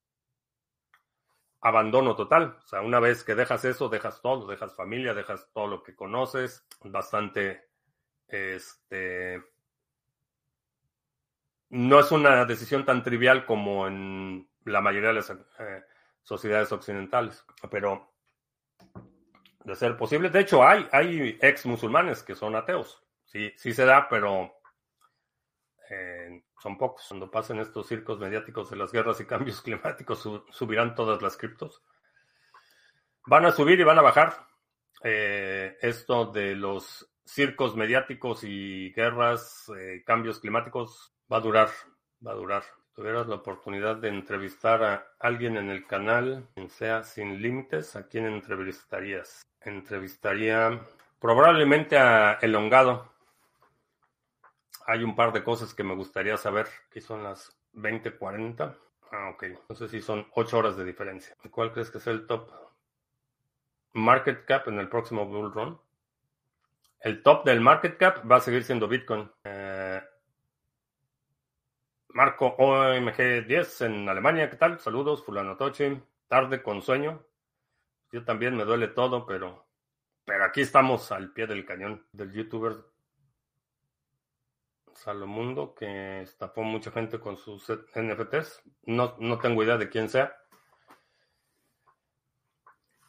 abandono total. O sea, una vez que dejas eso, dejas todo, dejas familia, dejas todo lo que conoces, bastante, este, no es una decisión tan trivial como en la mayoría de las eh, sociedades occidentales, pero de ser posible, de hecho hay, hay ex musulmanes que son ateos, sí, sí se da, pero eh, son pocos. Cuando pasen estos circos mediáticos de las guerras y cambios climáticos, subirán todas las criptos. Van a subir y van a bajar. Eh, esto de los circos mediáticos y guerras, eh, cambios climáticos, va a durar, va a durar. Tuvieras la oportunidad de entrevistar a alguien en el canal, sea sin límites, ¿a quién entrevistarías? Entrevistaría probablemente a Elongado hay un par de cosas que me gustaría saber. Aquí son las 20:40. Ah, ok. Sé si son 8 horas de diferencia. ¿Cuál crees que es el top market cap en el próximo bull run? El top del market cap va a seguir siendo Bitcoin. Eh, Marco OMG 10 en Alemania. ¿Qué tal? Saludos, Fulano Tochi. Tarde con sueño. Yo también me duele todo, pero, pero aquí estamos al pie del cañón del youtuber Salomundo, que estafó mucha gente con sus NFTs. No, no tengo idea de quién sea.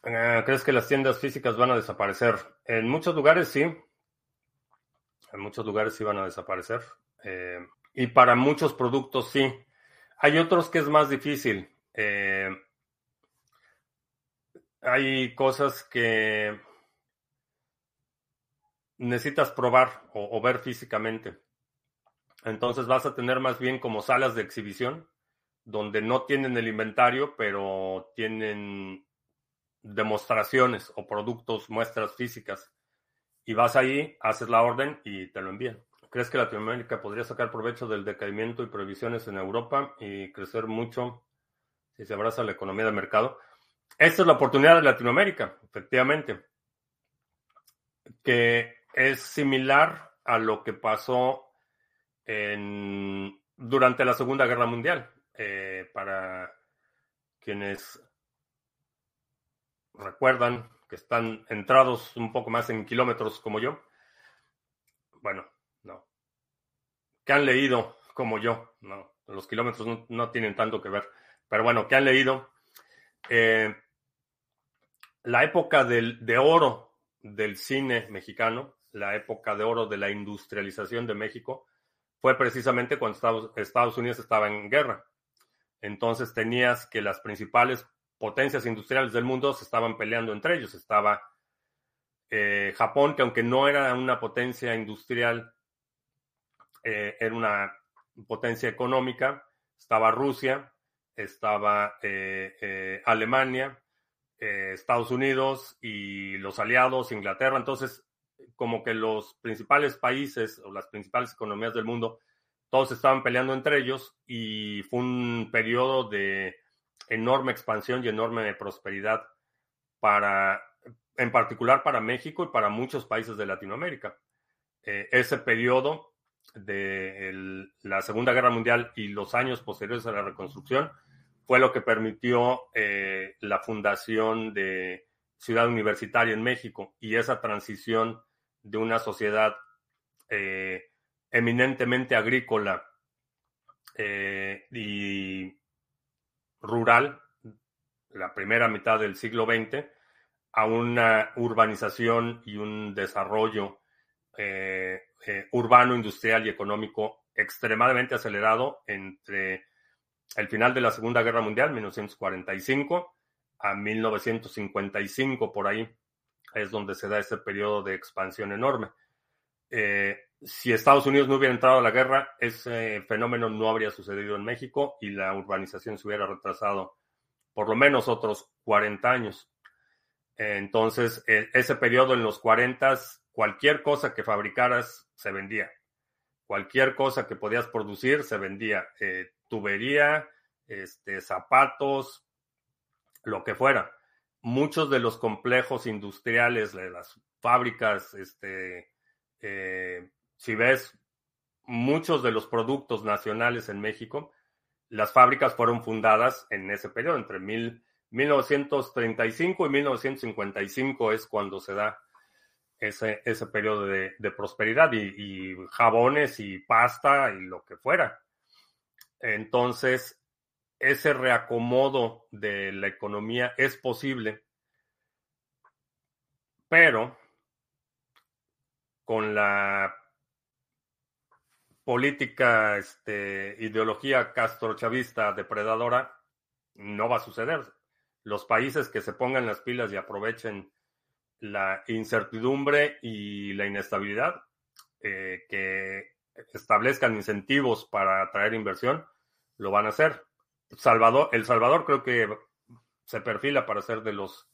Eh, ¿Crees que las tiendas físicas van a desaparecer? En muchos lugares sí. En muchos lugares sí van a desaparecer. Eh, y para muchos productos sí. Hay otros que es más difícil. Eh, hay cosas que necesitas probar o ver físicamente. Entonces vas a tener más bien como salas de exhibición, donde no tienen el inventario, pero tienen demostraciones o productos, muestras físicas. Y vas ahí, haces la orden y te lo envían. ¿Crees que Latinoamérica podría sacar provecho del decaimiento y prohibiciones en Europa y crecer mucho si se abraza la economía de mercado? Esta es la oportunidad de Latinoamérica, efectivamente, que es similar a lo que pasó durante la Segunda Guerra Mundial. Eh, para quienes recuerdan que están entrados un poco más en kilómetros como yo. Bueno, no. Que han leído como yo. No, los kilómetros no, tienen tanto que ver. Pero bueno, que han leído. Eh, la época del, de oro del cine mexicano, la época de oro de la industrialización de México, fue precisamente cuando Estados, Unidos estaba en guerra. Entonces tenías que las principales potencias industriales del mundo se estaban peleando entre ellos. Estaba eh, Japón, que aunque no era una potencia industrial, eh, era una potencia económica. Estaba Rusia, estaba eh, Alemania, Estados Unidos y los aliados, Inglaterra. Entonces, como que los principales países o las principales economías del mundo, todos estaban peleando entre ellos y fue un periodo de enorme expansión y enorme prosperidad para, en particular para México y para muchos países de Latinoamérica. Eh, ese periodo de la Segunda Guerra Mundial y los años posteriores a la reconstrucción fue lo que permitió eh, la fundación de Ciudad Universitaria en México y esa transición de una sociedad eh, eminentemente agrícola y rural, la primera mitad del siglo XX, a una urbanización y un desarrollo eh, eh, urbano, industrial y económico extremadamente acelerado entre el final de la Segunda Guerra Mundial, 1945, a 1955, por ahí es donde se da ese periodo de expansión enorme. Eh, si Estados Unidos no hubiera entrado a la guerra, ese fenómeno no habría sucedido en México y la urbanización se hubiera retrasado por lo menos otros 40 años. Entonces, e, ese periodo en los 40, cualquier cosa que fabricaras se vendía. Cualquier cosa que podías producir se vendía. Eh, tubería, este, zapatos, lo que fuera. Muchos de los complejos industriales, las fábricas, este, eh, si ves muchos de los productos nacionales en México, las fábricas fueron fundadas en ese periodo, entre mil, 1935 y 1955 es cuando se da ese, ese periodo de, prosperidad y, jabones y pasta y lo que fuera. Entonces, ese reacomodo de la economía es posible, pero con la política, este, ideología castrochavista depredadora, no va a suceder. Los países que se pongan las pilas y aprovechen la incertidumbre y la inestabilidad, eh, que establezcan incentivos para atraer inversión, lo van a hacer. Salvador, el Salvador creo que se perfila para ser de los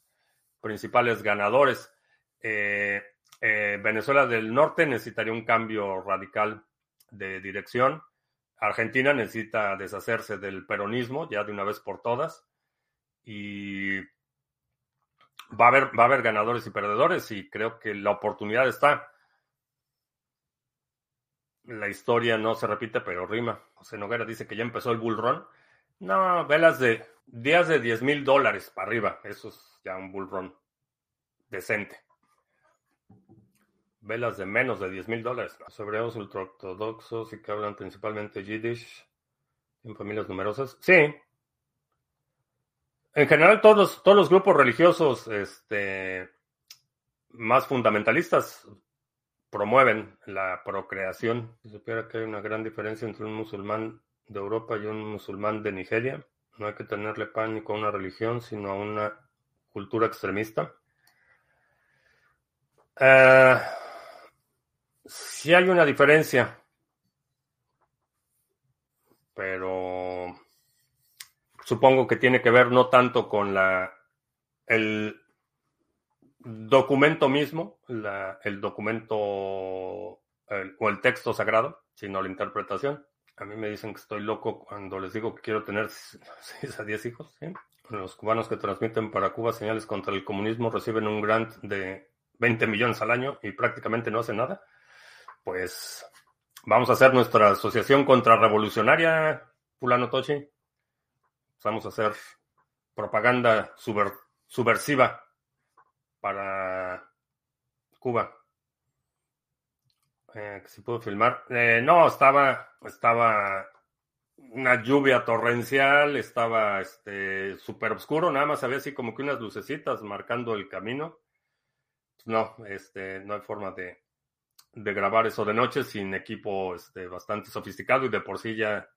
principales ganadores. Eh, eh, Venezuela del Norte necesitaría un cambio radical de dirección. Argentina necesita deshacerse del peronismo ya de una vez por todas. Y va a haber, va a haber ganadores y perdedores y creo que la oportunidad está. La historia no se repite, pero rima. José Noguera dice que ya empezó el bull run. No, velas de días de 10 mil dólares para arriba. Eso es ya un bull run decente velas de menos de 10 mil dólares. Los hebreos ultraortodoxos y que hablan principalmente Yiddish en familias numerosas. Sí. En general, todos los, todos los grupos religiosos este, más fundamentalistas promueven la procreación. Si supiera que hay una gran diferencia entre un musulmán de Europa y un musulmán de Nigeria, no hay que tenerle pánico a una religión, sino a una cultura extremista. Uh, Sí hay una diferencia, pero supongo que tiene que ver no tanto con la el documento mismo, el documento o el texto sagrado, sino la interpretación. A mí me dicen que estoy loco cuando les digo que quiero tener 6 a 10 hijos. Los cubanos que transmiten para Cuba señales contra el comunismo reciben un grant de 20 millones al año y prácticamente no hacen nada pues vamos a hacer nuestra asociación contrarrevolucionaria, Fulano Tochi. Vamos a hacer propaganda subversiva para Cuba. Eh, si puedo filmar. Eh, no, estaba, estaba una lluvia torrencial, estaba este súper oscuro, nada más había así como que unas lucecitas marcando el camino. No, este, no hay forma de, de grabar eso de noche sin equipo este, bastante sofisticado y de por sí ya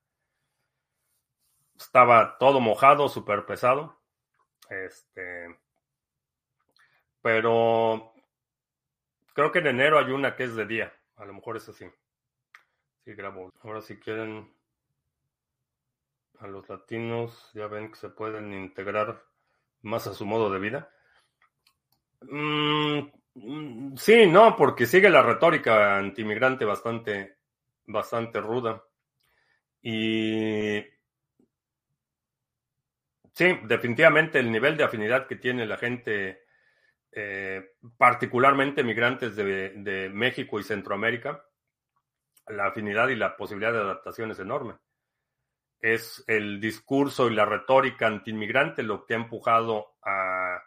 estaba todo mojado, súper pesado. Este, pero creo que en enero hay una que es de día. A lo mejor es así. Sí, grabo. Ahora si quieren a los latinos, ya ven que se pueden integrar más a su modo de vida. Mm, Mm, Sí, no, porque sigue la retórica antimigrante bastante, bastante ruda. Y sí, definitivamente el nivel de afinidad que tiene la gente, eh, particularmente migrantes de, México y Centroamérica, la afinidad y la posibilidad de adaptación es enorme. Es el discurso y la retórica anti-inmigrante lo que ha empujado a,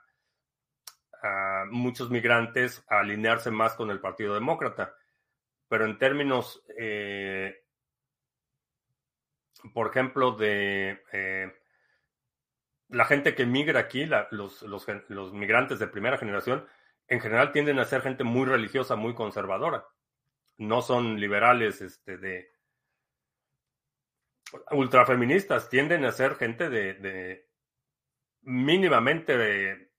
a muchos migrantes a alinearse más con el Partido Demócrata. Pero en términos, eh, por ejemplo, de eh, la gente que migra aquí, los, los, los migrantes de primera generación, en general tienden a ser gente muy religiosa, muy conservadora. No son liberales este, de ultrafeministas, tienden a ser gente de, de mínimamente de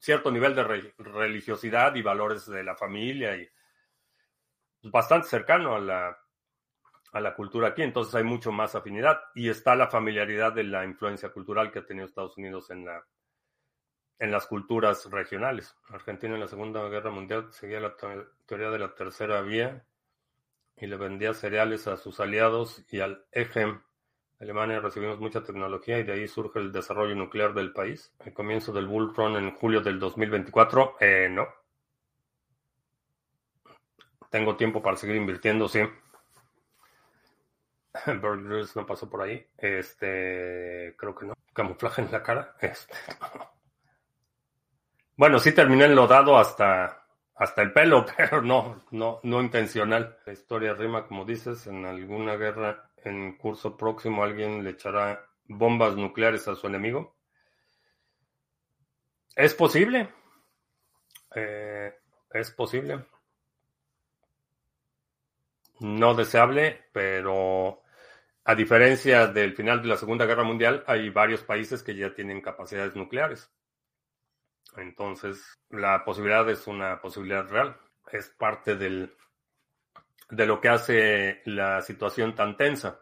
cierto nivel de re- religiosidad y valores de la familia y bastante cercano a la, a la cultura aquí, entonces hay mucho más afinidad y está la familiaridad de la influencia cultural que ha tenido Estados Unidos en la en las culturas regionales. Argentina en la Segunda Guerra Mundial seguía la te- teoría de la tercera vía y le vendía cereales a sus aliados y al eje. Alemania recibimos mucha tecnología y de ahí surge el desarrollo nuclear del país. El comienzo del Bull Run en julio del 2024, eh, no. Tengo tiempo para seguir invirtiendo, sí. Burgers no pasó por ahí. Este, creo que no. Camuflaje en la cara. Este. Bueno, sí terminé enlodado hasta, hasta el pelo, pero no, no, no intencional. La historia rima, como dices, en alguna guerra en curso próximo alguien le echará bombas nucleares a su enemigo. Es posible. Eh, es posible. No deseable, pero a diferencia del final de la Segunda Guerra Mundial, hay varios países que ya tienen capacidades nucleares. Entonces, la posibilidad es una posibilidad real. Es parte del, de lo que hace la situación tan tensa,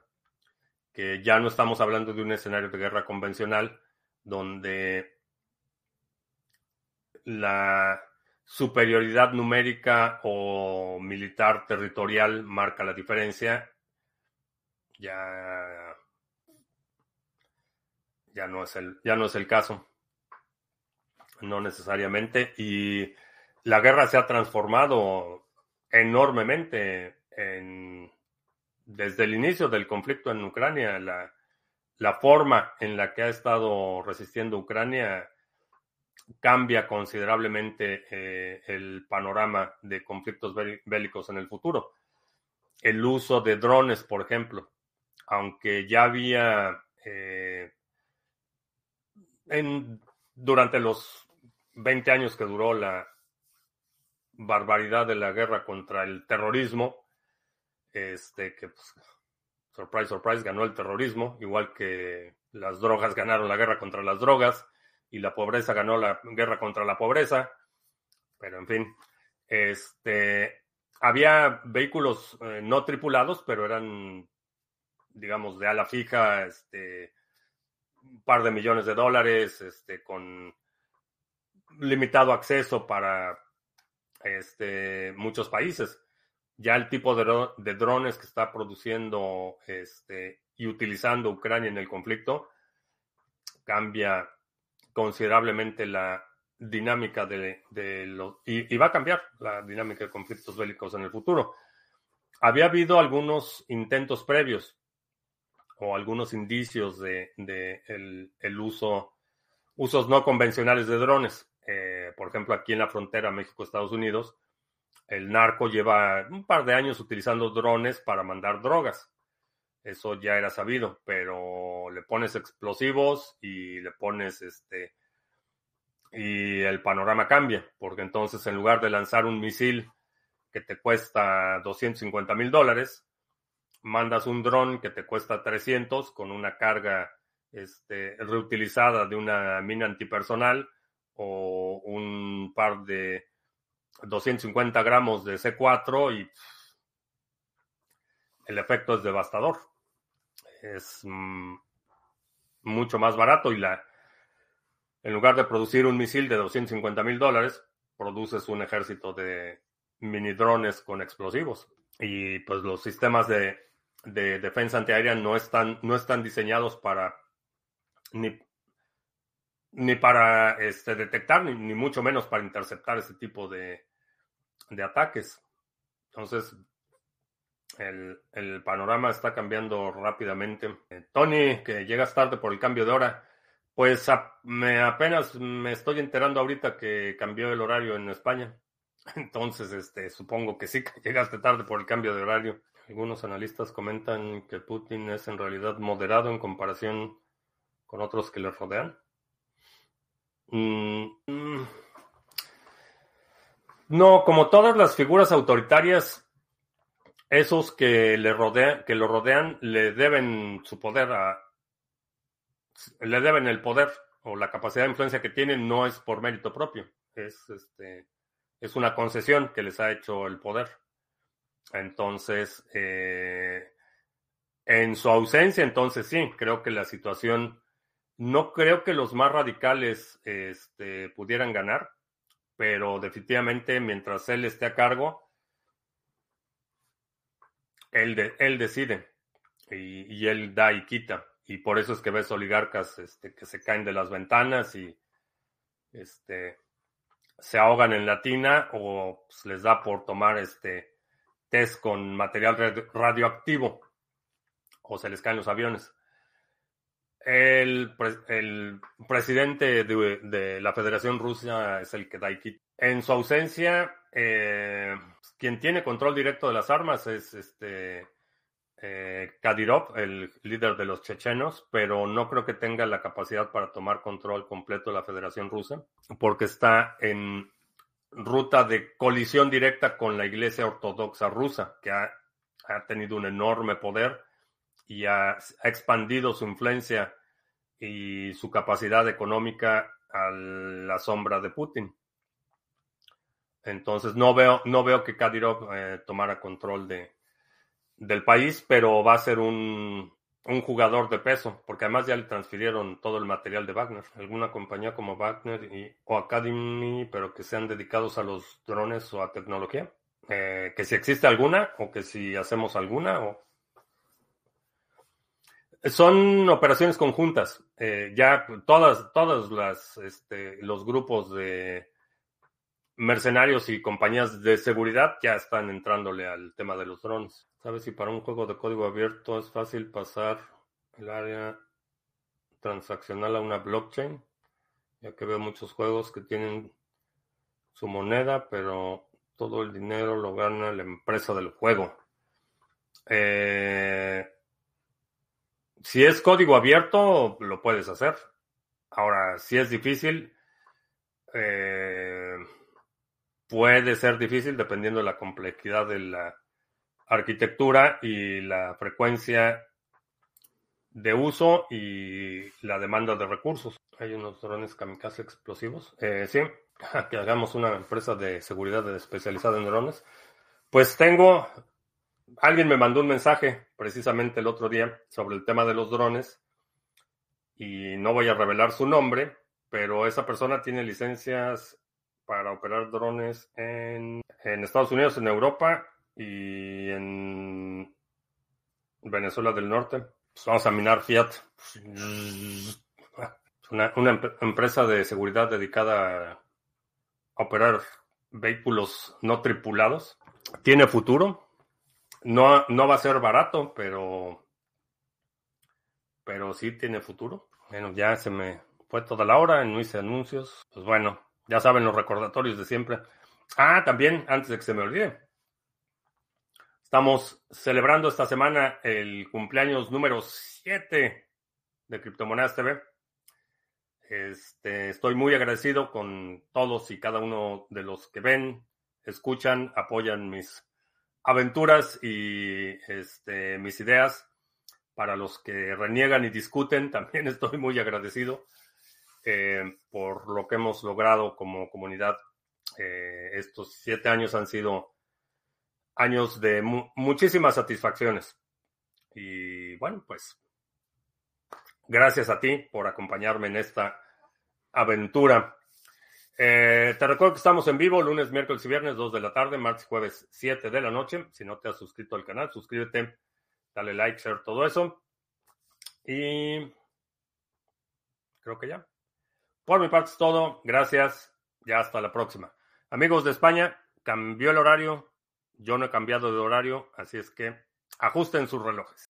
que ya no estamos hablando de un escenario de guerra convencional donde la superioridad numérica o militar territorial marca la diferencia. Ya, ya, no, es el, ya no es el caso no necesariamente. Y la guerra se ha transformado enormemente en, desde el inicio del conflicto en Ucrania. La, la forma en la que ha estado resistiendo Ucrania cambia considerablemente eh, el panorama de conflictos bélicos en el futuro. El uso de drones, por ejemplo, aunque ya había eh, en, durante los 20 años que duró la barbaridad de la guerra contra el terrorismo, este que pues, surprise, surprise, ganó el terrorismo, igual que las drogas ganaron la guerra contra las drogas y la pobreza ganó la guerra contra la pobreza, pero en fin, este había vehículos eh, no tripulados, pero eran digamos de ala fija, este un par de millones de dólares, este con limitado acceso para este, muchos países. Ya el tipo de, drones que está produciendo este, y utilizando Ucrania en el conflicto cambia considerablemente la dinámica de, los... Y, va a cambiar la dinámica de conflictos bélicos en el futuro. Había habido algunos intentos previos o algunos indicios de, el uso, usos no convencionales de drones. Eh, por ejemplo, aquí en la frontera México-Estados Unidos, el narco lleva un par de años utilizando drones para mandar drogas. Eso ya era sabido, pero le pones explosivos y le pones este. Y el panorama cambia, porque entonces en lugar de lanzar un misil que te cuesta 250 mil dólares, mandas un dron que te cuesta 300 con una carga este, reutilizada de una mina antipersonal o un par de 250 gramos de C4 y el efecto es devastador. Es mmm, mucho más barato y la, en lugar de producir un misil de 250 mil dólares, produces un ejército de mini drones con explosivos. Y pues los sistemas de, defensa antiaérea no están, no están diseñados para ni, ni para este, detectar, ni, mucho menos para interceptar ese tipo de, de ataques. Entonces, el, el, panorama está cambiando rápidamente. Tony, que llegas tarde por el cambio de hora. Pues me apenas me estoy enterando ahorita que cambió el horario en España. Entonces, este, supongo que sí que llegaste tarde por el cambio de horario. Algunos analistas comentan que Putin es en realidad moderado en comparación con otros que le rodean. Mm, mm. No, como todas las figuras autoritarias, esos que le rodean, que lo rodean, le deben su poder a, le deben el poder o la capacidad de influencia que tienen no es por mérito propio, es este es una concesión que les ha hecho el poder. Entonces, eh, en su ausencia, entonces sí, creo que la situación, no creo que los más radicales este, pudieran ganar, pero definitivamente mientras él esté a cargo, él, de, él decide y, y, él da y quita. Y por eso es que ves oligarcas este, que se caen de las ventanas y este, se ahogan en la tina o pues, les da por tomar este test con material radioactivo o se les caen los aviones. El, el presidente de, la Federación Rusa es el que da y En su ausencia, eh, quien tiene control directo de las armas es este eh, Kadyrov, el líder de los chechenos, pero no creo que tenga la capacidad para tomar control completo de la Federación Rusa, porque está en ruta de colisión directa con la Iglesia Ortodoxa rusa, que ha, tenido un enorme poder y ha, expandido su influencia y su capacidad económica a la sombra de Putin. Entonces no veo, no veo que Kadyrov eh, tomara control de, del país, pero va a ser un, un, jugador de peso, porque además ya le transfirieron todo el material de Wagner. Alguna compañía como Wagner y, o Academy, pero que sean dedicados a los drones o a tecnología. Eh, que si existe alguna o que si hacemos alguna son operaciones conjuntas. Eh, ya todas, todas las este, los grupos de mercenarios y compañías de seguridad ya están entrándole al tema de los drones. ¿Sabes si para un juego de código abierto es fácil pasar el área transaccional a una blockchain? Ya que veo muchos juegos que tienen su moneda, pero todo el dinero lo gana la empresa del juego. Eh, si es código abierto, lo puedes hacer. Ahora, si es difícil, eh, puede ser difícil dependiendo de la complejidad de la arquitectura y la frecuencia de uso y la demanda de recursos. Hay unos drones kamikaze explosivos. Eh, sí, que hagamos una empresa de seguridad especializada en drones. Pues tengo, alguien me mandó un mensaje precisamente el otro día sobre el tema de los drones y no voy a revelar su nombre, pero esa persona tiene licencias para operar drones en, Estados Unidos, en Europa y en Venezuela del Norte. Pues vamos a minar Fiat. Una, una empresa de seguridad dedicada a operar vehículos no tripulados. Tiene futuro. No, no va a ser barato, pero, pero sí tiene futuro. Bueno, ya se me fue toda la hora, no hice anuncios. Pues bueno, ya saben los recordatorios de siempre. Ah, también, antes de que se me olvide. Estamos celebrando esta semana el cumpleaños número 7 de Criptomonedas TV. Este, estoy muy agradecido con todos y cada uno de los que ven, escuchan, apoyan mis aventuras y este, mis ideas. Para los que reniegan y discuten, también estoy muy agradecido. Eh, por lo que hemos logrado como comunidad. Eh, estos siete años han sido años de muchísimas satisfacciones. Y bueno, pues gracias a ti por acompañarme en esta aventura. Eh, te recuerdo que estamos en vivo lunes, miércoles y viernes, 2 de la tarde, martes y jueves, 7 de la noche. Si no te has suscrito al canal, suscríbete, dale like, share, todo eso. Y creo que ya. Por mi parte es todo. Gracias. Ya hasta la próxima. Amigos de España, cambió el horario. Yo no he cambiado de horario, así es que ajusten sus relojes.